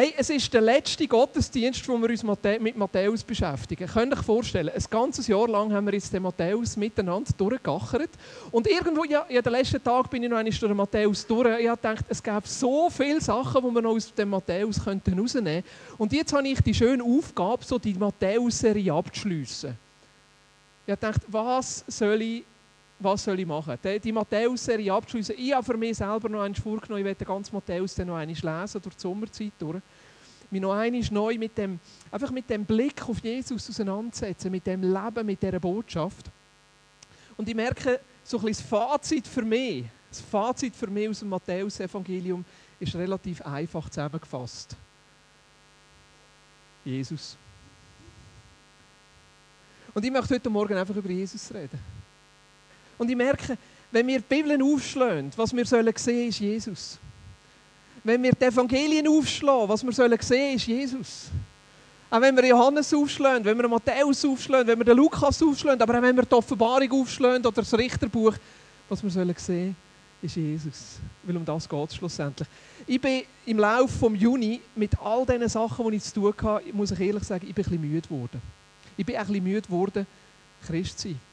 Hey, es ist der letzte Gottesdienst, wo wir uns mit Matthäus beschäftigen. Könnt ihr euch vorstellen, ein ganzes Jahr lang haben wir jetzt den Matthäus miteinander durchgegachert. Und irgendwo, ja, ja, den letzten Tag bin ich noch einmal durch den Matthäus durch. Ich habe gedacht, es gäbe so viele Sachen, die wir noch aus dem Matthäus könnten rausnehmen könnten. Und jetzt habe ich die schöne Aufgabe, so die Matthäus-Serie abzuschliessen. Ich habe gedacht, was soll ich was soll ich machen? Die, die Matthäus-Serie abschließen. Ich habe für mich selber noch einmal vorgenommen, ich werde den ganzen Matthäus dann noch einmal lesen, durch die Sommerzeit durch. Mich noch einmal neu mit dem, einfach mit dem Blick auf Jesus auseinandersetzen, mit dem Leben, mit dieser Botschaft. Und ich merke, so ein bisschen das Fazit für mich, das Fazit für mich aus dem Matthäus-Evangelium ist relativ einfach zusammengefasst. Jesus. Und ich möchte heute Morgen einfach über Jesus reden. Und ich merke, wenn wir die Bibel aufschlagen, was wir sollen sehen, ist Jesus. Wenn wir die Evangelien aufschlagen, was wir sollen sehen, ist Jesus. Auch wenn wir Johannes aufschlagen, wenn wir Matthäus aufschlagen, wenn wir den Lukas aufschlagen, aber auch wenn wir die Offenbarung aufschlagen oder das Richterbuch, was wir sollen sehen, ist Jesus. Weil um das geht es schlussendlich. Ich bin im Laufe des Juni mit all diesen Sachen, die ich zu tun hatte, muss ich ehrlich sagen, ich bin ein bisschen müde geworden. Ich bin ein bisschen müde geworden, Christ zu sein.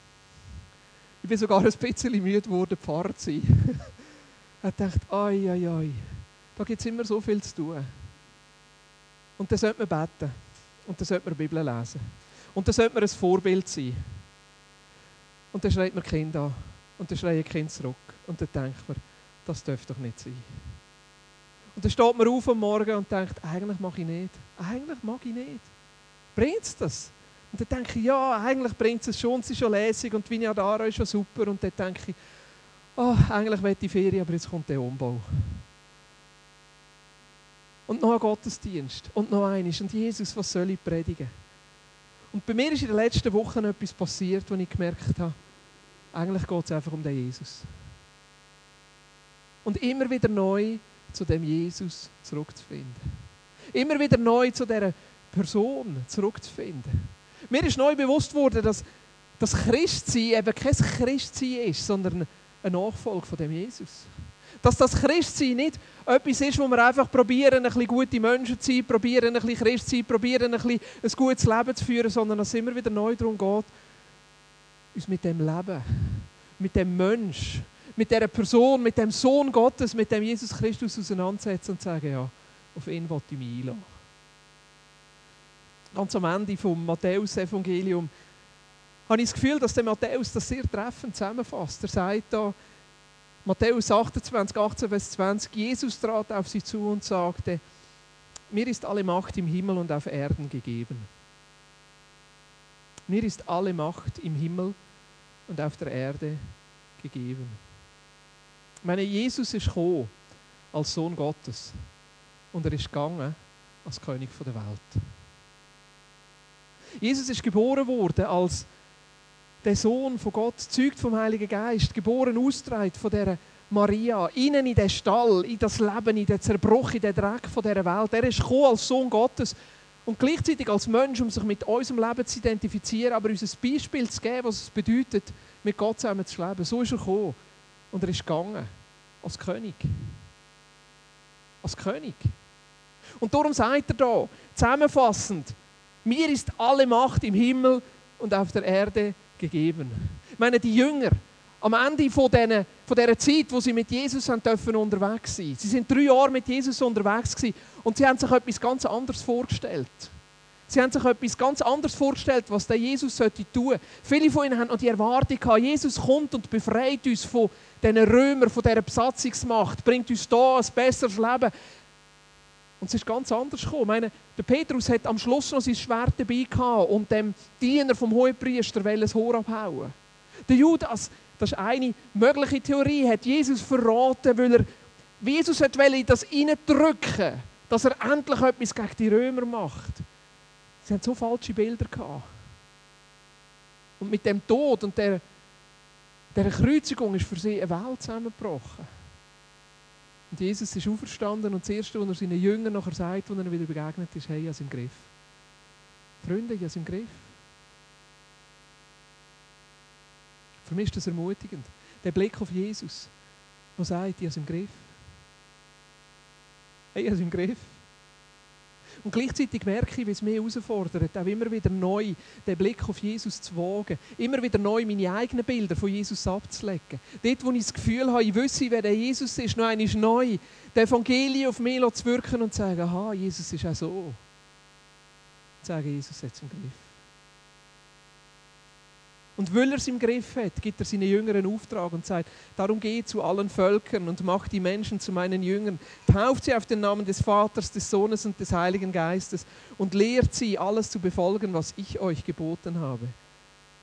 Ich bin sogar ein bisschen müde geworden, Pfarrer zu sein. er dachte, oi, oi, oi, da gibt es immer so viel zu tun. Und dann sollte man beten. Und dann sollte man die Bibel lesen. Und dann sollte man ein Vorbild sein. Und dann schreit man Kind an. Und dann schreien Kind zurück. Und dann denkt man, das dürfte doch nicht sein. Und dann steht man auf am Morgen und denkt, eigentlich mag ich nicht. Eigentlich mag ich nicht. Bringt es das? Und dann denke ich, ja, eigentlich bringt es schon, es ist schon lässig und Vinja Dara ist schon super. Und dann denke ich, oh, eigentlich will ich Ferien, aber jetzt kommt der Umbau. Und noch ein Gottesdienst. Und noch eines. Und Jesus, was soll ich predigen? Und bei mir ist in den letzten Wochen etwas passiert, wo ich gemerkt habe, eigentlich geht es einfach um den Jesus. Und immer wieder neu zu dem Jesus zurückzufinden. Immer wieder neu zu dieser Person zurückzufinden. Mir ist neu bewusst worden, dass das Christsein eben kein Christsein ist, sondern ein Nachfolge von dem Jesus. Dass das Christsein nicht etwas ist, wo wir einfach probieren, ein bisschen gute Menschen zu sein, probieren, ein bisschen Christ zu sein, probieren, ein, bisschen ein gutes Leben zu führen, sondern dass es immer wieder neu darum geht, uns mit dem Leben, mit dem Mensch, mit der Person, mit dem Sohn Gottes, mit dem Jesus Christus auseinandersetzen und sagen, ja, auf ihn wollte ich mich einladen ganz am Ende vom Matthäus-Evangelium, habe ich das Gefühl, dass der Matthäus das sehr treffend zusammenfasst. Er sagt da, Matthäus 28, 18 Vers 20, Jesus trat auf sie zu und sagte, mir ist alle Macht im Himmel und auf Erden gegeben. Mir ist alle Macht im Himmel und auf der Erde gegeben. Ich meine, Jesus ist gekommen als Sohn Gottes und er ist gegangen als König der Welt. Jesus ist geboren worden als der Sohn von Gott, zeugt vom Heiligen Geist, geboren, ausgetragen von der Maria, innen in den Stall, in das Leben, in den Zerbruch, in den Dreck von dieser Welt. Er ist gekommen als Sohn Gottes und gleichzeitig als Mensch, um sich mit unserem Leben zu identifizieren, aber uns ein Beispiel zu geben, was es bedeutet, mit Gott zusammen zu leben. So ist er gekommen und er ist gegangen als König. Als König. Und darum sagt er da, zusammenfassend, mir ist alle Macht im Himmel und auf der Erde gegeben. Ich meine, die Jünger, am Ende von, denen, von dieser Zeit, wo sie mit Jesus dürfen unterwegs sein Sie sind drei Jahre mit Jesus unterwegs gewesen, und sie haben sich etwas ganz anderes vorgestellt. Sie haben sich etwas ganz anderes vorgestellt, was der Jesus sollte. Viele von ihnen haben noch die Erwartung gehabt, Jesus kommt und befreit uns von diesen Römern, von dieser Besatzungsmacht, bringt uns da ein besseres Leben. Und es ist ganz anders gekommen. Ich meine, der Petrus hat am Schluss noch sein Schwert dabei gehabt und dem Diener vom Hohepriester das Haar abhauen. Der Judas, das ist eine mögliche Theorie, hat Jesus verraten, weil er Jesus wollte in das reindrücken, dass er endlich etwas gegen die Römer macht. Sie haben so falsche Bilder gehabt. Und mit dem Tod und der, der Kreuzigung ist für sie eine Welt zusammengebrochen. Und Jesus ist auferstanden und das Erste, was er seinen Jüngern nachher sagt, als er wieder begegnet ist, hey, habe es im Griff. Freunde, habe es im Griff. Für mich ist das ermutigend. Der Blick auf Jesus, der sagt, habe es im Griff. Hey, habe es im Griff. Und gleichzeitig merke ich, wie es mich herausfordert, auch immer wieder neu den Blick auf Jesus zu wagen. Immer wieder neu meine eigenen Bilder von Jesus abzulegen. Dort, wo ich das Gefühl habe, ich wüsste, wer der Jesus ist, noch einmal neu, das Evangelium auf mich zu wirken und zu sagen, aha, Jesus ist auch so. Sagen, Jesus hat es im Griff. Und weil er es im Griff hat, gibt er seinen Jüngern einen Auftrag und sagt, darum geh zu allen Völkern und mach die Menschen zu meinen Jüngern. Tauft sie auf den Namen des Vaters, des Sohnes und des Heiligen Geistes und lehrt sie, alles zu befolgen, was ich euch geboten habe.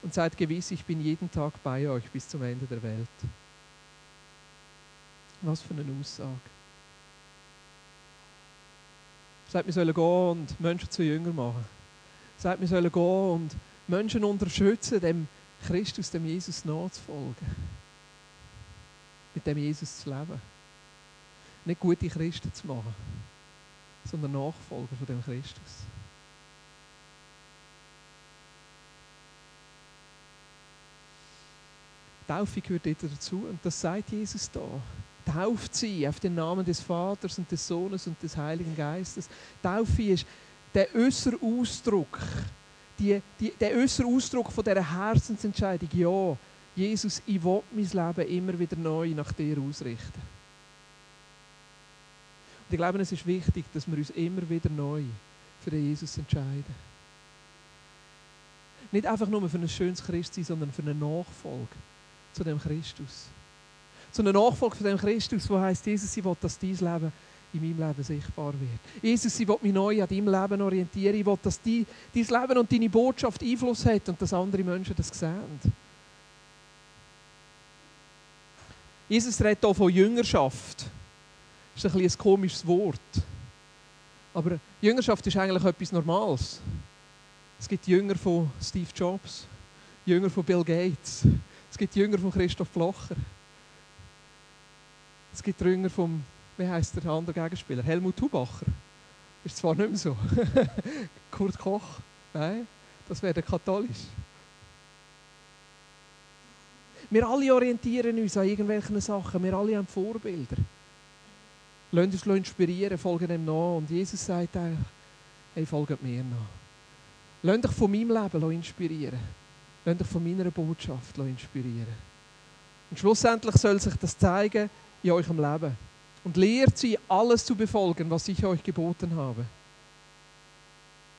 Und seid gewiss, ich bin jeden Tag bei euch bis zum Ende der Welt. Was für eine Aussage. Sagt, wir sollen gehen und Menschen zu Jüngern machen. Sagt, wir sollen gehen und Menschen unterstützen, dem Christus, dem Jesus nachzufolgen. Mit dem Jesus zu leben. Nicht gute Christen zu machen, sondern Nachfolger von dem Christus. Taufe gehört dazu und das sagt Jesus da. Tauft sie auf den Namen des Vaters und des Sohnes und des Heiligen Geistes. Taufe ist der äußere Ausdruck die, die, der äußere Ausdruck von dieser Herzensentscheidung, ja, Jesus, ich will mein Leben immer wieder neu nach dir ausrichten. Und ich glaube, es ist wichtig, dass wir uns immer wieder neu für den Jesus entscheiden. Nicht einfach nur für ein schönes Christsein, sondern für eine Nachfolge zu dem Christus. Zu einer Nachfolge von dem Christus, wo heißt Jesus, ich will, dass dein Leben in meinem Leben sichtbar wird. Jesus, ich will mich neu an deinem Leben orientieren. Ich will, dass dein, dein Leben und deine Botschaft Einfluss hat und dass andere Menschen das sehen. Jesus redet hier von Jüngerschaft. Das ist ein, ein komisches Wort. Aber Jüngerschaft ist eigentlich etwas Normales. Es gibt Jünger von Steve Jobs, Jünger von Bill Gates, es gibt Jünger von Christoph Blocher, es gibt Jünger von wie heißt der andere Gegenspieler? Helmut Hubacher. Ist zwar nicht mehr so. Kurt Koch. Nein, das wäre katholisch. Wir alle orientieren uns an irgendwelchen Sachen. Wir alle haben Vorbilder. Lasst uns inspirieren, folgen dem nach. Und Jesus sagt eigentlich, hey, folgt mir nach. Lasst euch von meinem Leben inspirieren. Lasst euch von meiner Botschaft inspirieren. Und schlussendlich soll sich das zeigen in eurem Leben und lehrt sie, alles zu befolgen, was ich euch geboten habe.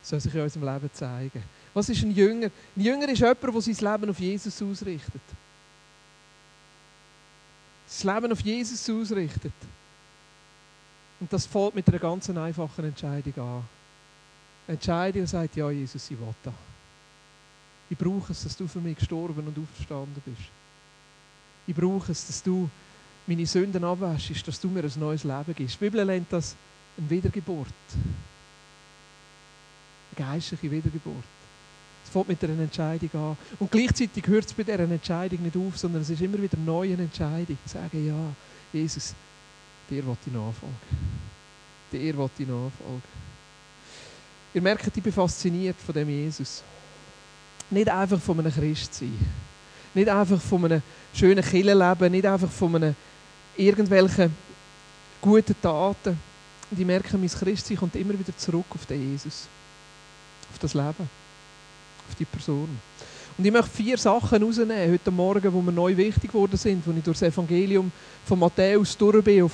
Das soll sich in unserem Leben zeigen. Was ist ein Jünger? Ein Jünger ist jemand, der sein Leben auf Jesus ausrichtet. Das Leben auf Jesus ausrichtet. Und das fällt mit einer ganz einfachen Entscheidung an. Entscheidung, sagt, ja Jesus, ich will da. Ich brauche es, dass du für mich gestorben und auferstanden bist. Ich brauche es, dass du meine Sünden abwäschst, dass du mir ein neues Leben gibst. Die Bibel nennt das eine Wiedergeburt. Eine geistliche Wiedergeburt. Es fängt mit einer Entscheidung an. Und gleichzeitig hört es bei dieser Entscheidung nicht auf, sondern es ist immer wieder eine neue Entscheidung. Sagen, ja, Jesus, dir will ich nachfolgen. Dir will ich nachfolgen. Ihr merkt, ich bin fasziniert von dem Jesus. Nicht einfach von einem Christ sein. Nicht einfach von einem schönen Killenleben. Nicht einfach von einem irgendwelche guten Taten. Und ich merke, mein Christsein kommt immer wieder zurück auf den Jesus. Auf das Leben. Auf die Person. Und ich möchte vier Sachen rausnehmen heute Morgen, die mir neu wichtig geworden sind, wo ich durch das Evangelium von Matthäus durch bin, auf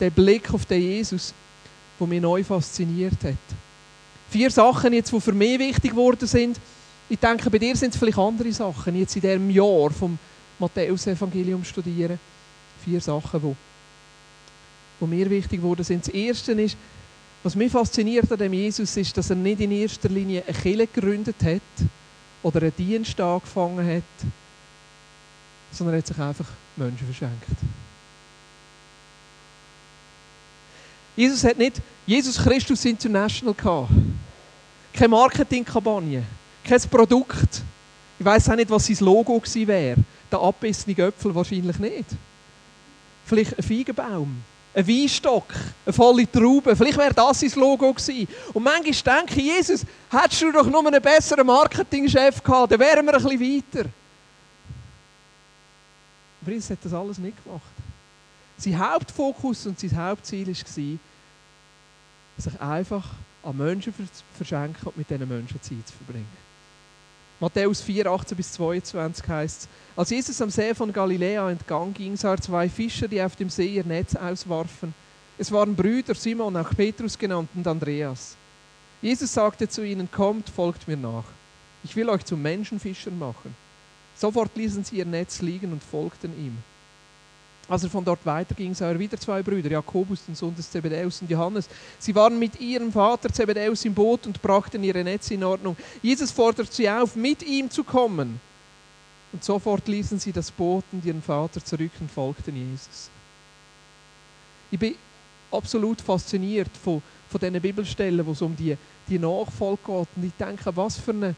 den Blick auf den Jesus, der mich neu fasziniert hat. Vier Sachen jetzt, die für mich wichtig geworden sind. Ich denke, bei dir sind es vielleicht andere Sachen, jetzt in diesem Jahr vom Matthäus-Evangelium studieren vier Sachen, die, die mir wichtig wurden. sind. Das erste ist, was mich fasziniert an dem Jesus ist, dass er nicht in erster Linie eine Kirche gegründet hat oder einen Dienst angefangen hat, sondern er hat sich einfach Menschen verschenkt. Jesus hat nicht Jesus Christus International gehabt. Keine Marketingkampagne, kein Produkt. Ich weiß auch nicht, was sein Logo gewesen wäre. Der abbissene Göpfel wahrscheinlich nicht. Vielleicht ein Feigenbaum, ein Weinstock, eine volle Traube. Vielleicht wäre das sein Logo gewesen. Und manchmal denke ich, Jesus, hättest du doch nur einen besseren Marketingchef gehabt, dann wären wir ein bisschen weiter. Aber Jesus hat das alles nicht gemacht. Sein Hauptfokus und sein Hauptziel war, sich einfach an Menschen verschenken und mit diesen Menschen Zeit zu verbringen. Matthäus 4, 18 bis 22 heißt es, als Jesus am See von Galiläa entgang ging, sah er zwei Fischer, die auf dem See ihr Netz auswarfen. Es waren Brüder, Simon, auch Petrus genannt, und Andreas. Jesus sagte zu ihnen, kommt, folgt mir nach. Ich will euch zu Menschenfischern machen. Sofort ließen sie ihr Netz liegen und folgten ihm. Als er von dort weiterging, sah er wieder zwei Brüder, Jakobus, den Sohn des Zebedeus und Johannes. Sie waren mit ihrem Vater Zebedeus im Boot und brachten ihre Netze in Ordnung. Jesus fordert sie auf, mit ihm zu kommen. Und sofort ließen sie das Boot und ihren Vater zurück und folgten Jesus. Ich bin absolut fasziniert von, von diesen Bibelstellen, wo es um die, die Nachfolge geht. Und ich denke, was für eine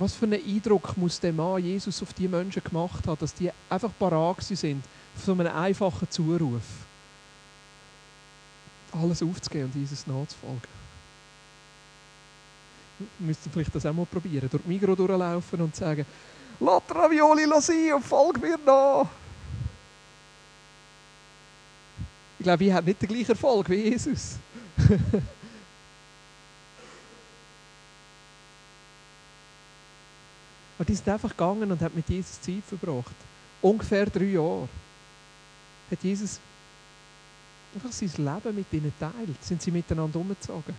was für einen Eindruck muss der Mann Jesus auf die Menschen gemacht haben, dass die einfach parat sind auf so einen einfachen Zuruf. Alles aufzugeben und Jesus nachzufolgen. Müssten vielleicht das auch mal probieren. Durch Migro durchlaufen und sagen, «Lass Ravioli sein und folg mir nach!» Ich glaube, ich habe nicht den gleichen Erfolg wie Jesus. Aber die sind einfach gegangen und haben mit Jesus Zeit verbracht. Ungefähr drei Jahre. Hat Jesus einfach sein Leben mit ihnen geteilt. Sind sie miteinander umgezogen.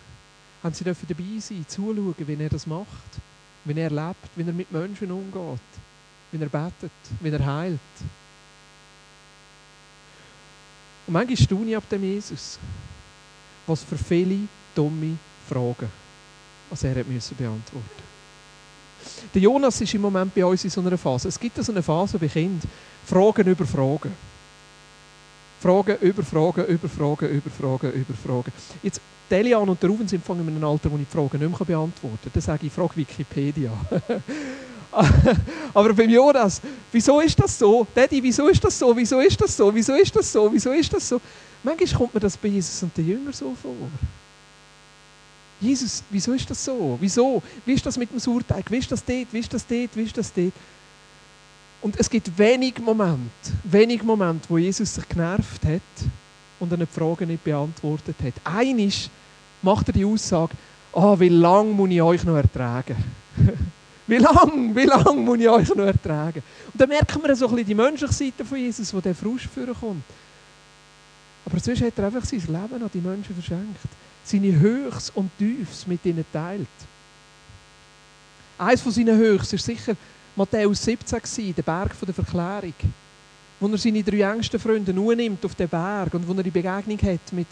Haben sie dürfen dabei sein, zuschauen, wie er das macht. Wie er lebt, wie er mit Menschen umgeht. Wie er betet, wie er heilt. Und manchmal staune ich ab dem Jesus, was für viele dumme Fragen was er hat müssen beantworten der Jonas ist im Moment bei uns in so einer Phase. Es gibt so eine Phase bei Kindern. Fragen über Fragen. Fragen über Fragen, über Fragen, über Fragen, über Fragen. Jetzt, Delian und der Ruben sind in einem Alter, wo ich die Fragen nicht mehr beantworten kann. Dann sage ich, frage Wikipedia. Aber beim Jonas, wieso ist das so? Daddy, wieso ist das so? Wieso ist das so? Wieso ist das so? Wieso ist das so? Manchmal kommt mir das bei Jesus und den Jüngern so vor. Jesus, wieso ist das so? Wieso? Wie ist das mit dem Sauerteig? Wie ist das dort? Wie ist das dort? Wie ist das dort? Und es gibt wenig Momente, wenig Momente, wo Jesus sich genervt hat und eine Frage nicht beantwortet hat. Einisch macht er die Aussage, ah, wie lange muss ich euch noch ertragen? wie lange, wie lange muss ich euch noch ertragen? Und dann merken wir so ein bisschen die menschliche Seite von Jesus, wo der Frust kommt. Aber sonst hat er einfach sein Leben an die Menschen verschenkt seine Höchst und Tiefs mit ihnen teilt. Eines von seinen Höchst war sicher Matthäus 17, der Berg der Verklärung, wo er seine drei engsten Freunde nimmt auf den Berg und wo er die Begegnung hat mit,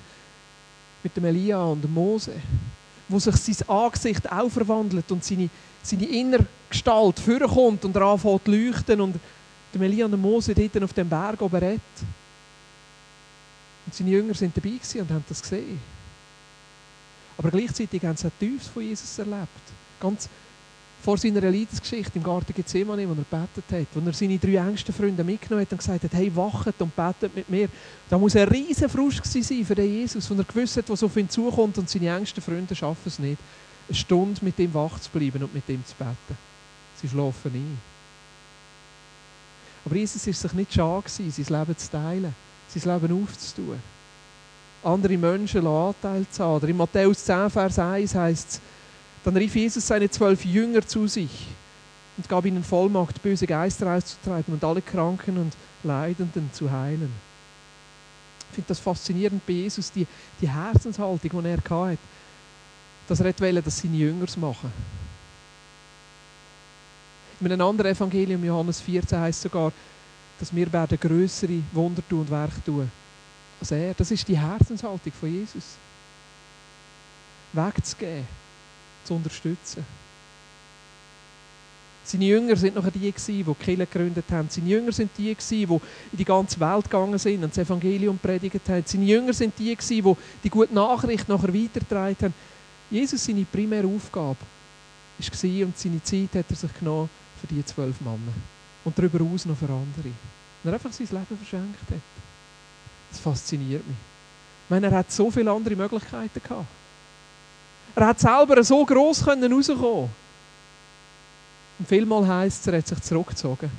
mit dem Elia und dem Mose, wo sich sein Angesicht auch verwandelt und seine, seine innere Gestalt vorkommt und er anfängt zu leuchten und dem Elia und dem Mose dort auf dem Berg oben redet. Und seine Jünger sind dabei und haben das gesehen. Aber gleichzeitig haben sie auch Tiefs von Jesus erlebt. Ganz vor seiner Leidensgeschichte im Garten Gethsemane, wo er betet hat, wo er seine drei engsten Freunde mitgenommen hat und gesagt hat, hey, wachet und betet mit mir. Da muss ein riesen Frust sein für den Jesus, wo er gewusst hat, was auf ihn zukommt und seine engsten Freunde schaffen es nicht, eine Stunde mit ihm wach zu bleiben und mit ihm zu beten. Sie schlafen ein. Aber Jesus ist sich nicht schade sein Leben zu teilen, sein Leben aufzutun andere Menschen Anteil zu haben. Oder in Matthäus 10, Vers 1 heißt es, dann rief Jesus seine zwölf Jünger zu sich und gab ihnen Vollmacht, böse Geister auszutreiben und alle Kranken und Leidenden zu heilen. Ich finde das faszinierend bei Jesus, die, die Herzenshaltung, die er hatte, dass er wollte, dass seine Jünger es machen. In einem anderen Evangelium, Johannes 14, heißt sogar, dass wir werden größere Wunder tun und Werke tun er. Das ist die Herzenshaltung von Jesus. Wegzugeben, zu unterstützen. Seine Jünger sind noch die, die die Kirche gegründet haben. Seine Jünger sind die, die in die ganze Welt gegangen sind und das Evangelium predigt haben. Seine Jünger sind die, die die gute Nachricht nachher weitergetragen haben. Jesus, seine primäre Aufgabe war und seine Zeit hat er sich genommen für die zwölf Männer. Und darüber hinaus noch für andere. Und er einfach sein Leben verschenkt hat. Das fasziniert mich. Ich meine, er hat so viele andere Möglichkeiten gehabt. Er hat selber so gross rauskommen Und vielmal heisst es, er hat sich zurückgezogen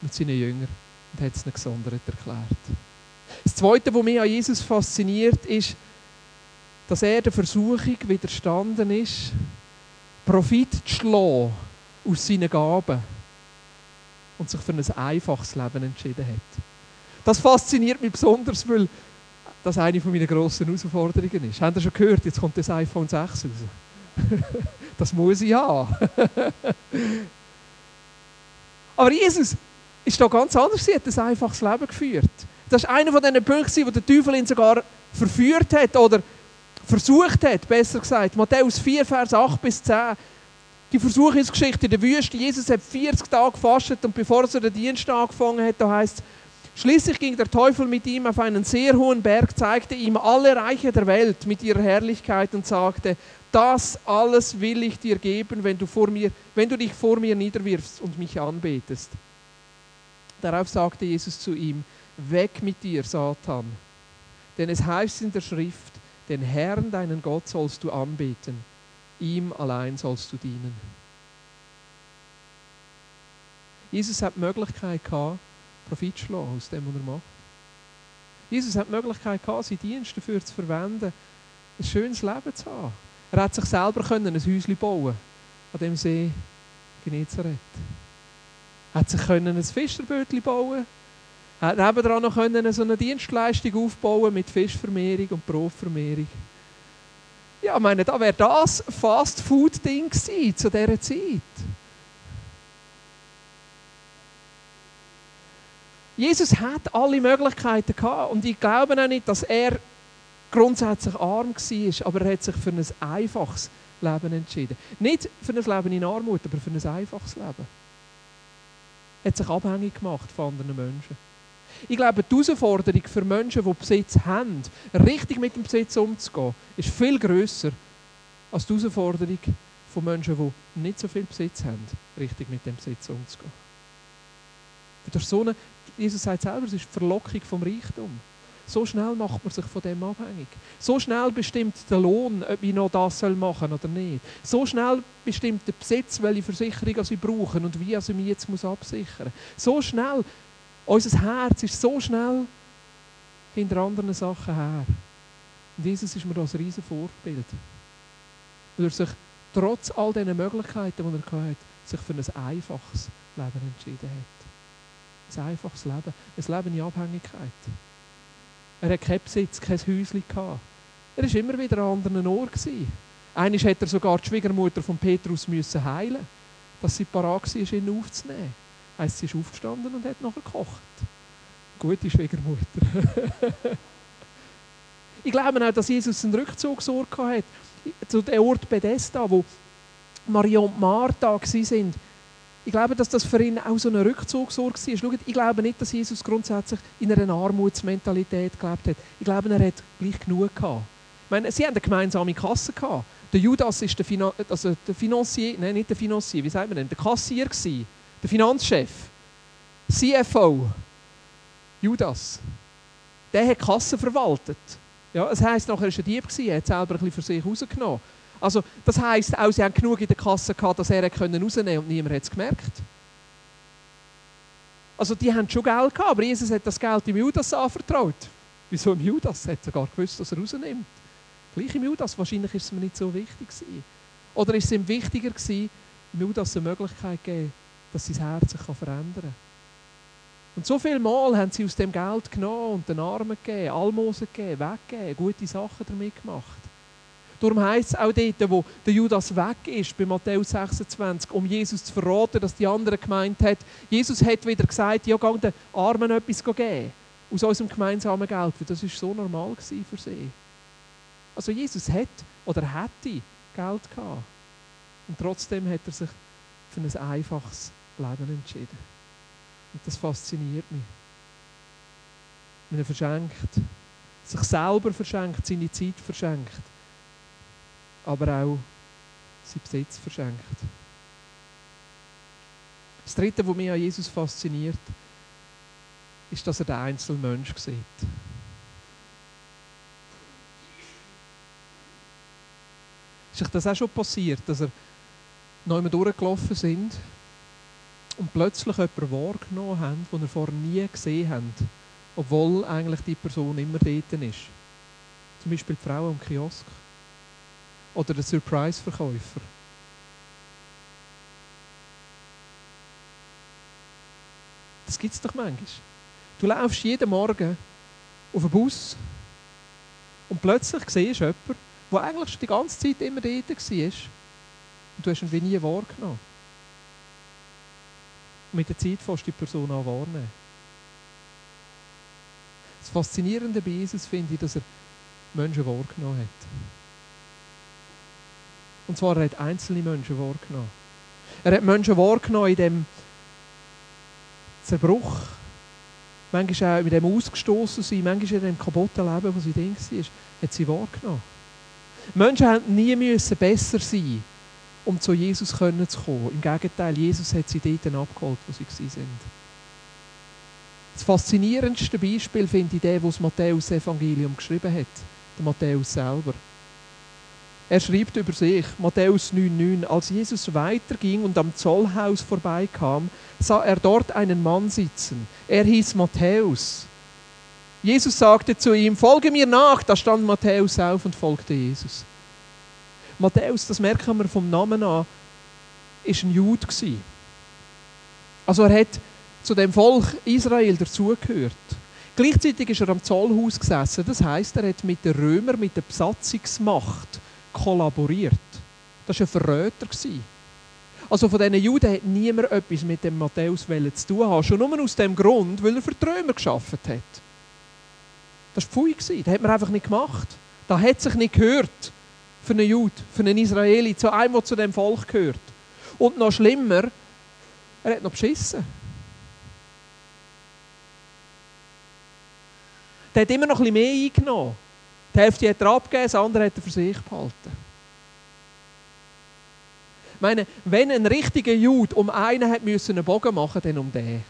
mit seinen Jüngern und hat es nicht gesondert erklärt. Das Zweite, was mich an Jesus fasziniert, ist, dass er der Versuchung widerstanden ist, Profit zu schlagen aus seinen Gaben und sich für ein einfaches Leben entschieden hat. Das fasziniert mich besonders, weil das eine meiner grossen Herausforderungen ist. Habt ihr schon gehört, jetzt kommt das iPhone 6 raus. das muss ich haben. Aber Jesus ist da ganz anders. Er hat ein einfaches Leben geführt. Das ist einer von diesen Punkten, wo der Teufel ihn sogar verführt hat oder versucht hat, besser gesagt. Matthäus 4, Vers 8 bis 10. Die Versuchungsgeschichte in der Wüste. Jesus hat 40 Tage gefastet und bevor er den Dienst angefangen hat, da heißt Schließlich ging der Teufel mit ihm auf einen sehr hohen Berg, zeigte ihm alle Reiche der Welt mit ihrer Herrlichkeit und sagte, das alles will ich dir geben, wenn du, vor mir, wenn du dich vor mir niederwirfst und mich anbetest. Darauf sagte Jesus zu ihm, weg mit dir, Satan. Denn es heißt in der Schrift, den Herrn, deinen Gott, sollst du anbeten, ihm allein sollst du dienen. Jesus hat die Möglichkeit gehabt, Profit schlagen aus dem, was er macht. Jesus hat die Möglichkeit gehabt, seinen Dienst dafür zu verwenden, ein schönes Leben zu haben. Er hat sich selber können ein Häuschen bauen an dem See Genezareth. Er hat sich können ein Fischerbötchen bauen er hat nebenan noch können so eine Dienstleistung aufbauen mit Fischvermehrung und Brotvermehrung. Ja, ich meine, da wäre das Fast-Food-Ding zu dieser Zeit. Jesus hat alle Möglichkeiten gehabt und ich glaube auch nicht, dass er grundsätzlich arm war, aber er hat sich für ein einfaches Leben entschieden. Nicht für ein Leben in Armut, aber für ein einfaches Leben. Er hat sich abhängig gemacht von anderen Menschen. Ich glaube, die Herausforderung für Menschen, die Besitz haben, richtig mit dem Besitz umzugehen, ist viel grösser als die Herausforderung von Menschen, die nicht so viel Besitz haben, richtig mit dem Besitz umzugehen. Durch so eine Jesus sagt selber, es ist die Verlockung vom Reichtum. So schnell macht man sich von dem abhängig. So schnell bestimmt der Lohn, ob ich noch das machen soll oder nicht. So schnell bestimmt der Besitz, welche Versicherung ich brauche und wie ich mich jetzt absichern muss. So schnell, unser Herz ist so schnell hinter anderen Sachen her. Und Jesus ist mir da ein riesen Vorbild. Weil er sich trotz all diesen Möglichkeiten, die er hatte, sich für ein einfaches Leben entschieden hat. Ein einfaches Leben. Ein Leben in Abhängigkeit. Er hat keinen Besitz, kein Häuschen. Er war immer wieder an anderen Orten. Einmal hätte er sogar die Schwiegermutter von Petrus müssen heilen dass sie parat war, ihn aufzunehmen. Heißt, sie ist aufgestanden und hat nachher gekocht. Gute Schwiegermutter. ich glaube auch, dass Jesus einen Rückzugsort hatte. Zu dem Ort Bethesda, wo Maria und Martha waren ich glaube, dass das für ihn auch so eine Rückzugsort war. Schaut, ich glaube nicht, dass Jesus grundsätzlich in einer Armutsmentalität gelebt hat. Ich glaube, er hat gleich genug gehabt. Ich meine, sie hatten eine gemeinsame Kasse gehabt. Der Judas ist der, Finan also der Finanzier, nein, nicht der Finanzier, wie sagt man denn? Der Kassier gewesen, der Finanzchef, CFO, Judas. Der hat die Kasse verwaltet. Ja, das heisst, nachher war er Dieb, er hat selber ein bisschen für sich rausgenommen. Also, das heisst auch, sie haben genug in der Kasse gehabt, dass er rausnehmen konnte und niemand hat es gemerkt. Also, die haben schon Geld gehabt, aber Jesus hat das Geld im Judas anvertraut. Wieso im Judas? Er hat sogar gewusst, dass er rausnimmt. Gleich im Judas, wahrscheinlich ist es mir nicht so wichtig gewesen. Oder ist es ihm wichtiger gewesen, Judas eine Möglichkeit zu geben, dass sein Herz sich verändern kann. Und so viel Mal haben sie aus dem Geld genommen und den Armen gegeben, Almosen gegeben, weggegeben, gute Sachen damit gemacht. Darum heisst es auch dort, wo der Judas weg ist, bei Matthäus 26, um Jesus zu verraten, dass die anderen gemeint hat, Jesus hat wieder gesagt, ja, geh den Armen etwas geben. Aus unserem gemeinsamen Geld. Weil das war so normal für sie. Also Jesus hat oder hätte Geld gehabt. Und trotzdem hat er sich für ein einfaches Leben entschieden. Und das fasziniert mich. Wenn er verschenkt, sich selber verschenkt, seine Zeit verschenkt aber auch sein Besitz verschenkt. Das Dritte, was mich an Jesus fasziniert, ist, dass er den einzelnen Mensch sieht. Ist euch das auch schon passiert, dass er einmal durchgelaufen sind und plötzlich jemanden wahrgenommen haben, den er vorher nie gesehen hat, obwohl eigentlich die Person immer dort ist? Zum Zum Beispiel die Frau am Kiosk. Oder der Surprise-Verkäufer. Das gibt es doch manchmal. Du läufst jeden Morgen auf den Bus und plötzlich siehst du jemanden, der eigentlich schon die ganze Zeit immer dort war. Und du hast ihn wie nie wahrgenommen. Und mit der Zeit fährst du die Person an wahrnehmen. Das Faszinierende bei Jesus finde ich, dass er Menschen wahrgenommen hat. Und zwar er hat einzelne Menschen wahrgenommen. Er hat Menschen wahrgenommen in dem Zerbruch, manchmal auch mit dem ausgestoßen sein, manchmal in dem kaputten Leben, wo sie drin war, hat sie wahrgenommen. Menschen haben nie müssen besser sein, um zu Jesus zu kommen. Im Gegenteil, Jesus hat sie dort abgeholt, wo sie waren. Das faszinierendste Beispiel finde ich der, der das Matthäus-Evangelium geschrieben hat, der Matthäus selber. Er schreibt über sich, Matthäus 9,9, als Jesus weiterging und am Zollhaus vorbeikam, sah er dort einen Mann sitzen. Er hieß Matthäus. Jesus sagte zu ihm, folge mir nach. Da stand Matthäus auf und folgte Jesus. Matthäus, das merken wir vom Namen an, ist ein Jude Also er hat zu dem Volk Israel dazugehört. Gleichzeitig ist er am Zollhaus gesessen. Das heißt, er hat mit den Römern, mit der Besatzungsmacht kollaboriert. Das war ein Verräter. Also von diesen Juden hat niemand etwas mit dem Matthäus zu tun haben. Schon nur aus dem Grund, weil er für Römer geschafft hat. Das war Pfui. Das hat man einfach nicht gemacht. Das hat sich nicht gehört für einen Jude, für einen Israeli, zu einem, der zu dem Volk gehört. Und noch schlimmer, er hat noch beschissen. Der hat immer noch ein bisschen mehr eingenommen. Die Hälfte hat er abgegeben, das andere hat er für sich behalten. Ich meine, wenn ein richtiger Jude um einen hat müssen einen Bogen machen, dann um den.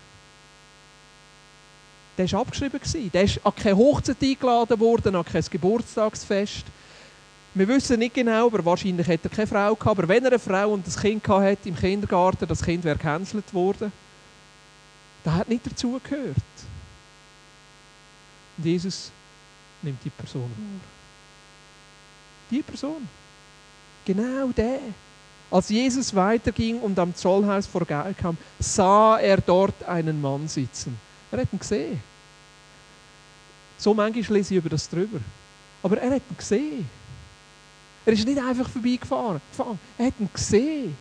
Der war abgeschrieben. Der ist an keine Hochzeit eingeladen worden, an kein Geburtstagsfest. Wir wissen nicht genau, aber wahrscheinlich hat er keine Frau gehabt. Aber wenn er eine Frau und ein Kind hatte im Kindergarten, das Kind wäre gecancelt worden. Das hat nicht dazugehört. Und Jesus nimmt die Person wahr. Die Person. Genau der. Als Jesus weiterging und am Zollhaus vorbeikam, sah er dort einen Mann sitzen. Er hat ihn gesehen. So manchmal lese ich über das drüber. Aber er hat ihn gesehen. Er ist nicht einfach vorbeigefahren. Er hat ihn gesehen.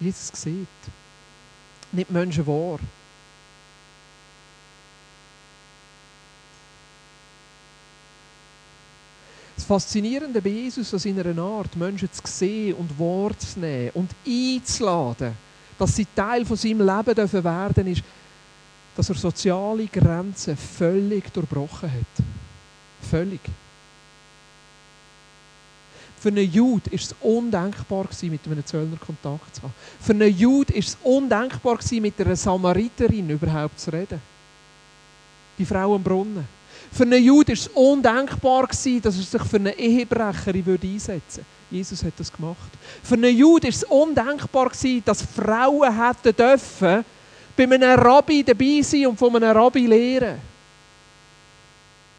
Jesus sieht nicht Menschen wahr. Das Faszinierende bei Jesus an seiner Art, Menschen zu sehen und wahrzunehmen und einzuladen, dass sie Teil von seinem Leben dürfen werden ist, dass er soziale Grenzen völlig durchbrochen hat. Völlig. Für einen Jude war es undenkbar, mit einem Zöllner Kontakt zu haben. Für einen Jude war es undenkbar, mit einer Samariterin überhaupt zu reden. Die Frau am Brunnen. Für einen Jude war es undenkbar, dass er sich für eine Ehebrecherin einsetzen würde. Jesus hat das gemacht. Für einen Jude war es undenkbar, dass Frauen hätten dürfen, bei einem Rabbi dabei sein und von einem Rabbi lehren.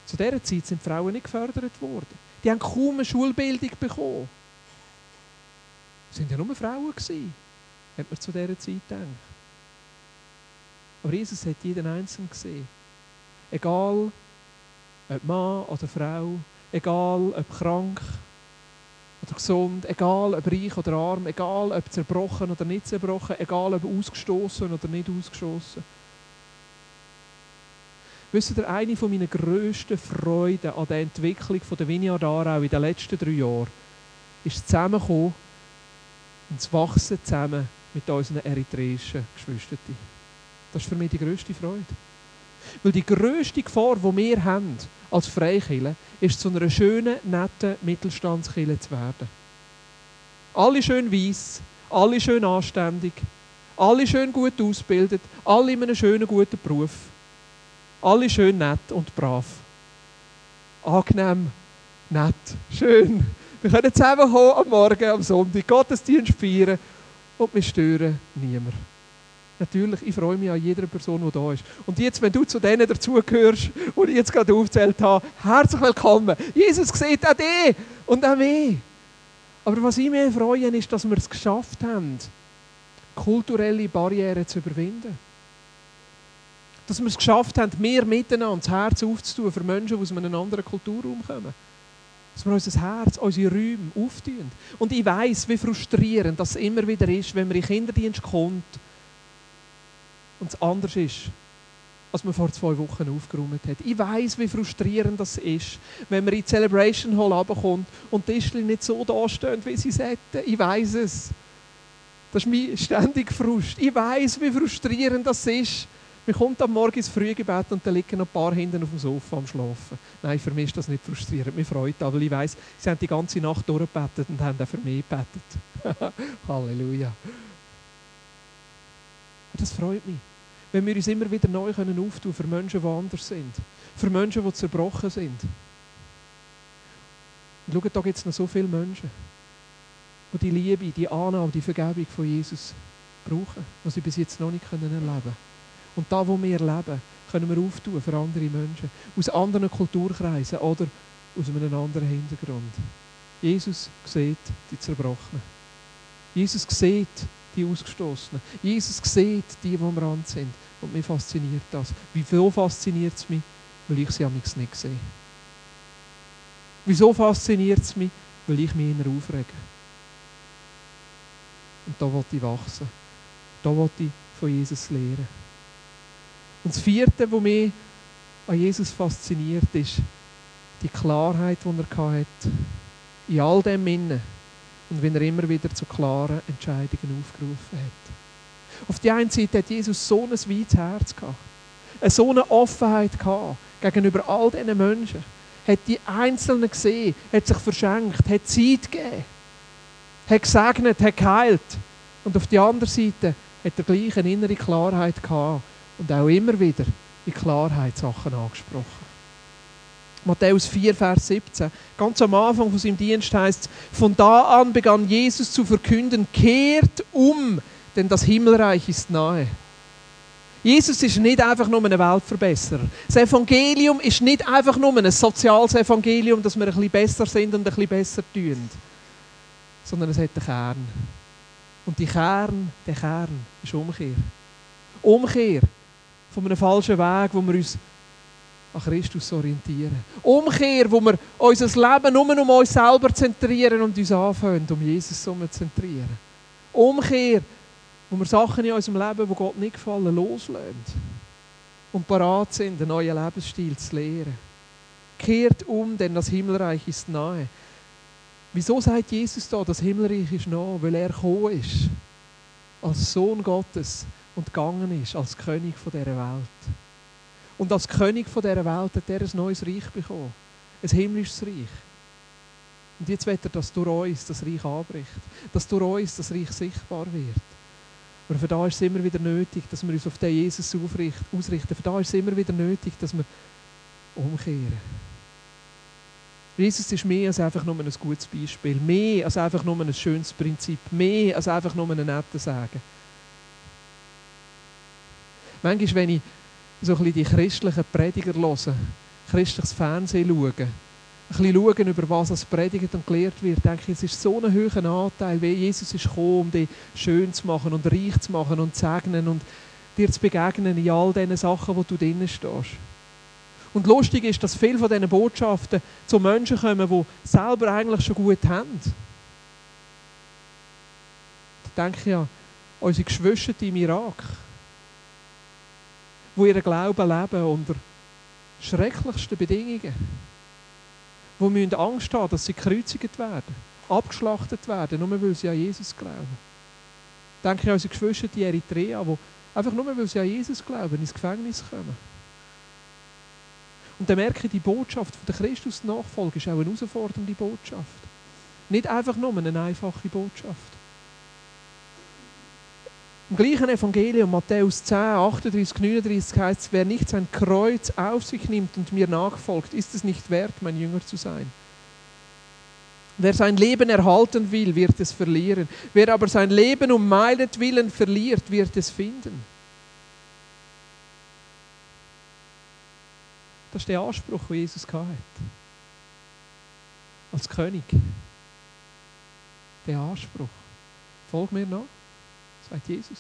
Zu dieser Zeit sind Frauen nicht gefördert worden. Die haben kaum eine Schulbildung bekommen. Es waren ja nur Frauen, gewesen, hat man zu dieser Zeit gedacht. Aber Jesus hat jeden Einzelnen gesehen. Egal, ob Mann oder Frau, egal, ob krank oder gesund, egal, ob reich oder arm, egal, ob zerbrochen oder nicht zerbrochen, egal, ob ausgestoßen oder nicht ausgestoßen. Wisst ihr, eine meiner grössten Freuden an der Entwicklung der Vineyard Aarau in den letzten drei Jahren ist Zusammenkommen und das Wachsen zusammen mit unseren eritreischen Geschwistern. Das ist für mich die grösste Freude. Weil die grösste Gefahr, die wir haben als Freikirche, ist zu einer schönen, netten Mittelstandskirche zu werden. Alle schön weiss, alle schön anständig, alle schön gut ausgebildet, alle in einem schönen, guten Beruf. Alle schön nett und brav. Angenehm, nett, schön. Wir können zusammenkommen am Morgen, am Sonntag, Gottesdienst feiern und wir stören niemand. Natürlich, ich freue mich an jeder Person, die da ist. Und jetzt, wenn du zu denen dazugehörst, die ich jetzt gerade aufgezählt habe, herzlich willkommen. Jesus sieht auch dich und auch mich. Aber was ich mich freue, ist, dass wir es geschafft haben, kulturelle Barrieren zu überwinden. Dass wir es geschafft haben, mehr miteinander das Herz aufzutun für Menschen, die aus einem anderen Kulturraum kommen. Dass wir unser Herz, unsere Räume auftun. Und ich weiß, wie frustrierend das immer wieder ist, wenn man in den Kinderdienst kommt und es anders ist, als man vor zwei Wochen aufgeräumt hat. Ich weiß, wie frustrierend das ist, wenn man in die Celebration Hall runterkommt und die Tischchen nicht so dastehen, wie sie sollten. Ich weiß es. Das ist mein ständiger Frust. Ich weiß, wie frustrierend das ist. Man kommt am Morgen ins Frühgebet und da liegen ein paar hinten auf dem Sofa am Schlafen. Nein, für mich ist das nicht frustrierend. Mir freut aber ich weiß, sie haben die ganze Nacht durchgebetet und haben auch für mich gebetet. Halleluja. Das freut mich wenn wir uns immer wieder neu können auftun für Menschen, die anders sind. Für Menschen, die zerbrochen sind. Und schaut, da gibt es noch so viele Menschen, die die Liebe, die Annahme, die Vergebung von Jesus brauchen, was sie bis jetzt noch nicht erleben können. Und da, wo wir leben, können wir auftun für andere Menschen. Aus anderen Kulturkreisen oder aus einem anderen Hintergrund. Jesus sieht die Zerbrochenen. Jesus sieht die Ausgestoßenen. Jesus sieht die, die am Rand sind. Und mich fasziniert das. Wieso fasziniert es mich? Weil ich sie am nicht sehe. Wieso fasziniert es mich? Weil ich mich immer aufrege. Und da wollte ich wachsen. Da wollte ich von Jesus lehren. Und das vierte, was mich an Jesus fasziniert, ist die Klarheit, die er hatte. In all dem Innen und wenn er immer wieder zu klaren Entscheidungen aufgerufen hat. Auf die einen Seite hat Jesus so ein weites Herz gehabt, so eine Offenheit gehabt gegenüber all diesen Menschen. Hat die Einzelnen gesehen, hat sich verschenkt, hat Zeit gegeben, hat gesegnet, hat geheilt. Und auf die andere Seite hat er gleich eine innere Klarheit gehabt und auch immer wieder in Klarheit Sachen angesprochen. Matthäus 4, Vers 17. Ganz am Anfang von seinem Dienst heißt es, von da an begann Jesus zu verkünden, kehrt um, denn das Himmelreich ist nahe. Jesus ist nicht einfach nur ein Weltverbesserer. Das Evangelium ist nicht einfach nur ein soziales Evangelium, dass wir ein bisschen besser sind und ein bisschen besser tun, sondern es hat einen Kern. Und die Kern, der Kern ist Umkehr. Umkehr von einem falschen Weg, wo wir uns an Christus orientieren. Umkehr, wo wir unser Leben nur um uns selber zentrieren und uns anfangen, um Jesus zu zentrieren. Umkehr, wo wir Sachen in unserem Leben, die Gott nicht gefallen, loslösen und parat sind, einen neuen Lebensstil zu lehren. Kehrt um, denn das Himmelreich ist nahe. Wieso sagt Jesus da, das Himmelreich ist nahe? Weil er gekommen ist, als Sohn Gottes und gegangen ist, als König dieser Welt. Und als König von dieser Welt hat er ein neues Reich bekommen. Ein himmlisches Reich. Und jetzt wird er, dass durch uns das Reich anbricht. Dass durch uns das Reich sichtbar wird. Aber für da ist es immer wieder nötig, dass wir uns auf den Jesus ausrichten. Für da ist es immer wieder nötig, dass wir umkehren. Jesus ist mehr als einfach nur ein gutes Beispiel. Mehr als einfach nur ein schönes Prinzip. Mehr als einfach nur ein netter Sagen. Manchmal, wenn ich so ein bisschen die christlichen Prediger hören, christliches Fernsehen schauen, ein bisschen schauen, über was es predigt und gelehrt wird, denke ich, es ist so ein hoher Anteil, wie Jesus ist gekommen, um dich schön zu machen und reich zu machen und zu segnen und dir zu begegnen in all diesen Sachen, wo du drinnen stehst. Und lustig ist, dass viele von diesen Botschaften zu Menschen kommen, die selber eigentlich schon gut haben. Da denke ich an unsere Geschwister im Irak die ihren Glauben leben unter schrecklichsten Bedingungen. Die müssen Angst haben, dass sie gekreuzigt werden, abgeschlachtet werden, nur weil sie an Jesus glauben. Denke ich an unsere Geschwister in Eritrea, die einfach nur weil sie an Jesus glauben, ins Gefängnis kommen. Und dann merke ich, die Botschaft von der Christus-Nachfolge ist auch eine herausfordernde Botschaft. Nicht einfach nur eine einfache Botschaft. Im gleichen Evangelium, Matthäus 10, 38, 39 heißt es, wer nicht sein Kreuz auf sich nimmt und mir nachfolgt, ist es nicht wert, mein Jünger zu sein. Wer sein Leben erhalten will, wird es verlieren. Wer aber sein Leben um meinetwillen verliert, wird es finden. Das ist der Anspruch, den Jesus hatte. Als König. Der Anspruch. Folg mir nach, sagt Jesus.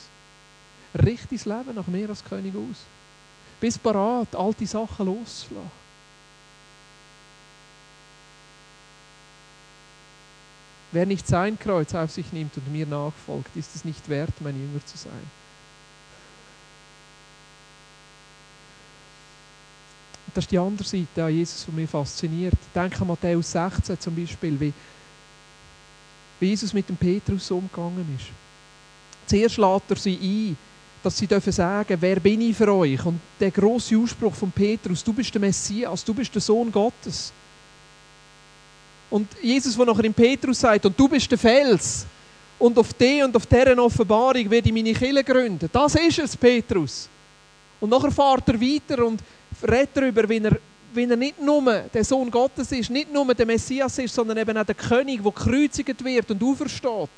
Richte dein Leben nach mir als König aus. Bist bereit, alte Sachen loszulassen. Wer nicht sein Kreuz auf sich nimmt und mir nachfolgt, ist es nicht wert, mein Jünger zu sein. Das ist die andere Seite an Jesus, die mich fasziniert. Denke an Matthäus 16 zum Beispiel, wie, wie Jesus mit dem Petrus umgegangen ist. Zuerst lädt er sie ein, dass sie dürfen sagen, wer bin ich für euch? Und der große Ausspruch von Petrus, du bist der Messias, du bist der Sohn Gottes. Und Jesus, der nachher in Petrus sagt, und du bist der Fels. Und auf die und auf deren Offenbarung werde ich meine Kille gründen. Das ist es, Petrus. Und nachher fährt er weiter und redet darüber, wie er, wie er nicht nur der Sohn Gottes ist, nicht nur der Messias ist, sondern eben auch der König, der gekreuzigt wird und aufersteht.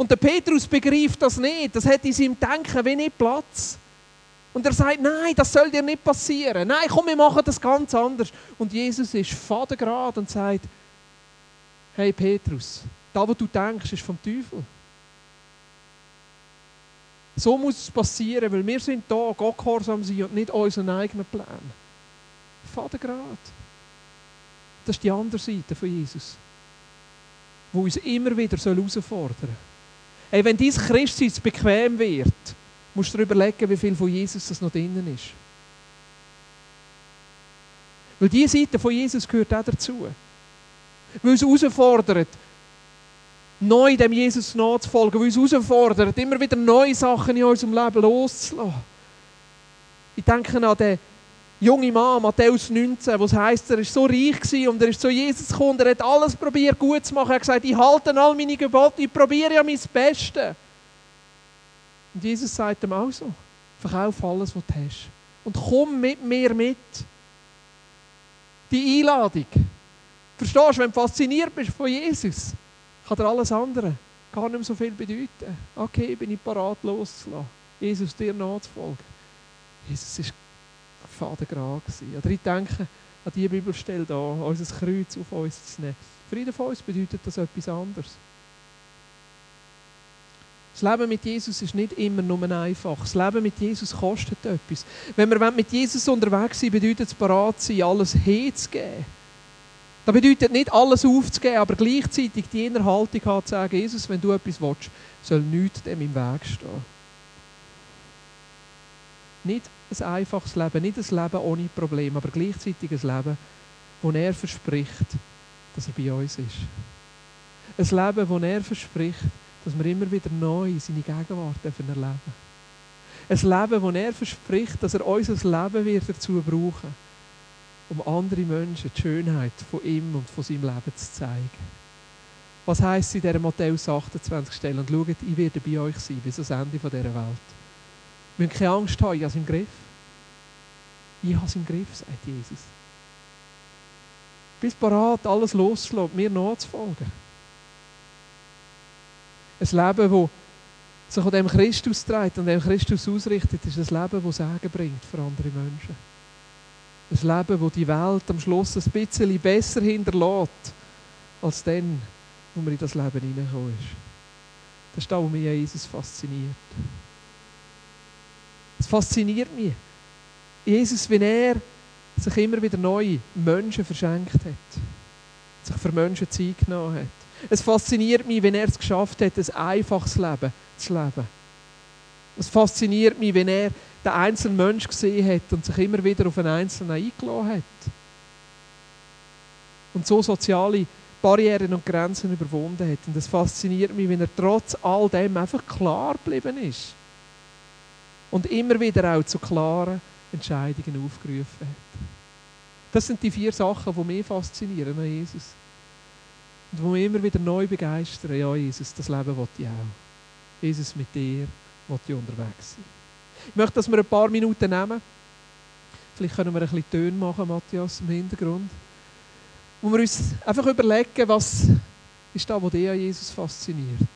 Und der Petrus begreift das nicht. Das hat in seinem Denken wenig Platz. Und er sagt, nein, das soll dir nicht passieren. Nein, komm, wir machen das ganz anders. Und Jesus ist fadengrad und sagt, hey Petrus, da, wo du denkst, ist vom Teufel. So muss es passieren, weil wir sind da, Gott gehorsam sein und nicht unseren eigenen Plan. Vater gerade. Das ist die andere Seite von Jesus, wo uns immer wieder herausfordern soll. Hey, wenn dein Christsein bequem wird, musst du dir überlegen, wie viel von Jesus das noch drinnen ist. Weil diese Seite von Jesus gehört auch dazu. Weil es herausfordert, neu dem Jesus nachzufolgen, weil es herausfordert, immer wieder neue Sachen in unserem Leben loszulassen. Ich denke an den jungen Mann, Matthäus 19, wo es heisst, er war so reich und er ist zu Jesus gekommen, er hat alles probiert gut zu machen. Er hat gesagt, ich halte all meine Gebote, ich probiere ja mein Bestes. Und Jesus sagt ihm auch so, verkauf alles, was du hast. Und komm mit mir mit. Die Einladung. Verstehst du, wenn du fasziniert bist von Jesus, kann dir alles andere gar nicht mehr so viel bedeuten. Okay, bin ich parat loszulassen. Jesus dir nachzufolgen. Jesus ist fadengrad gewesen. Oder ich denke an die Bibelstelle da, unser Kreuz auf uns zu nehmen. Für jeden von uns bedeutet das etwas anderes. Das Leben mit Jesus ist nicht immer nur einfach. Das Leben mit Jesus kostet etwas. Wenn wir mit Jesus unterwegs sind, bedeutet es parat sein, alles herzugeben das bedeutet nicht alles aufzugeben, aber gleichzeitig die Innerhaltung haben zu sagen, Jesus, wenn du etwas willst, soll nichts dem im Weg stehen. Nicht ein einfaches Leben, nicht ein Leben ohne Probleme, aber gleichzeitig ein Leben, wo er verspricht, dass er bei uns ist. Ein Leben, wo er verspricht, dass wir immer wieder neu seine Gegenwart erleben dürfen. Ein Leben, wo er verspricht, dass er unser Leben wird dazu brauchen wird um andere Menschen die Schönheit von ihm und von seinem Leben zu zeigen. Was heisst in dieser Matthäus 28 Stelle? Und schaut, ich werde bei euch sein bis ans Ende dieser Welt. Wir müssen keine Angst haben, ich habe es im Griff. Ich habe es im Griff, sagt Jesus. Bist bereit, alles loszulassen, mir nachzufolgen. Ein Leben, das sich an dem Christus trägt und dem Christus ausrichtet, ist ein Leben, das Segen bringt für andere Menschen. Ein Leben, das die Welt am Schluss ein bisschen besser hinterlässt, als dann, wo man in das Leben hineingekommen. Das ist das, was mich Jesus fasziniert. Es fasziniert mich. Jesus, wenn er sich immer wieder neue Menschen verschenkt hat, sich für Menschen Zeit genommen hat. Es fasziniert mich, wenn er es geschafft hat, ein einfaches Leben zu leben. Es fasziniert mich, wenn er den einzelnen Mensch gesehen hat und sich immer wieder auf einen Einzelnen eingeladen hat. Und so soziale Barrieren und Grenzen überwunden hat. Und es fasziniert mich, wenn er trotz all dem einfach klar geblieben ist. Und immer wieder auch zu klaren Entscheidungen aufgerufen hat. Das sind die vier Sachen, die mich faszinieren an Jesus. Und die mich immer wieder neu begeistern. Ja, Jesus, das Leben will ich auch. Jesus, mit dir will ich unterwegs sein. Ich möchte, dass wir ein paar Minuten nehmen. Vielleicht können wir ein bisschen Töne machen, Matthias, im Hintergrund. Wo wir uns einfach überlegen, was, ist das, was dich an Jesus fasziniert?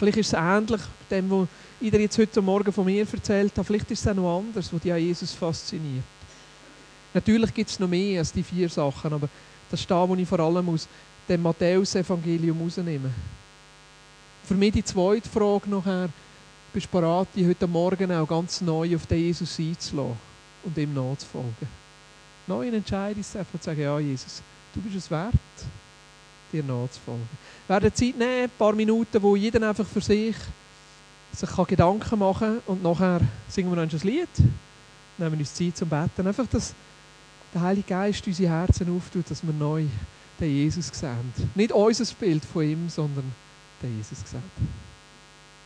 Vielleicht ist es ähnlich dem, was dir jetzt heute Morgen von mir erzählt habe. Vielleicht ist es auch noch anders, was dich an Jesus fasziniert. Natürlich gibt es noch mehr als die vier Sachen, aber das ist das, was ich vor allem aus dem Matthäus-Evangelium herausnehme. Für mich die zweite Frage nachher, bist du bereit, dich heute Morgen auch ganz neu auf den Jesus einzulassen und ihm nachzufolgen? Neu zu treffen und zu sagen, ja Jesus, du bist es wert, dir nachzufolgen. Wir werden Zeit nehmen, ein paar Minuten, wo jeder einfach für sich sich kann Gedanken machen kann und nachher singen wir noch ein Lied, nehmen uns Zeit zum Betten. Einfach, dass der Heilige Geist unsere Herzen auftut, dass wir neu den Jesus sehen. Nicht unser Bild von ihm, sondern den Jesus sehen.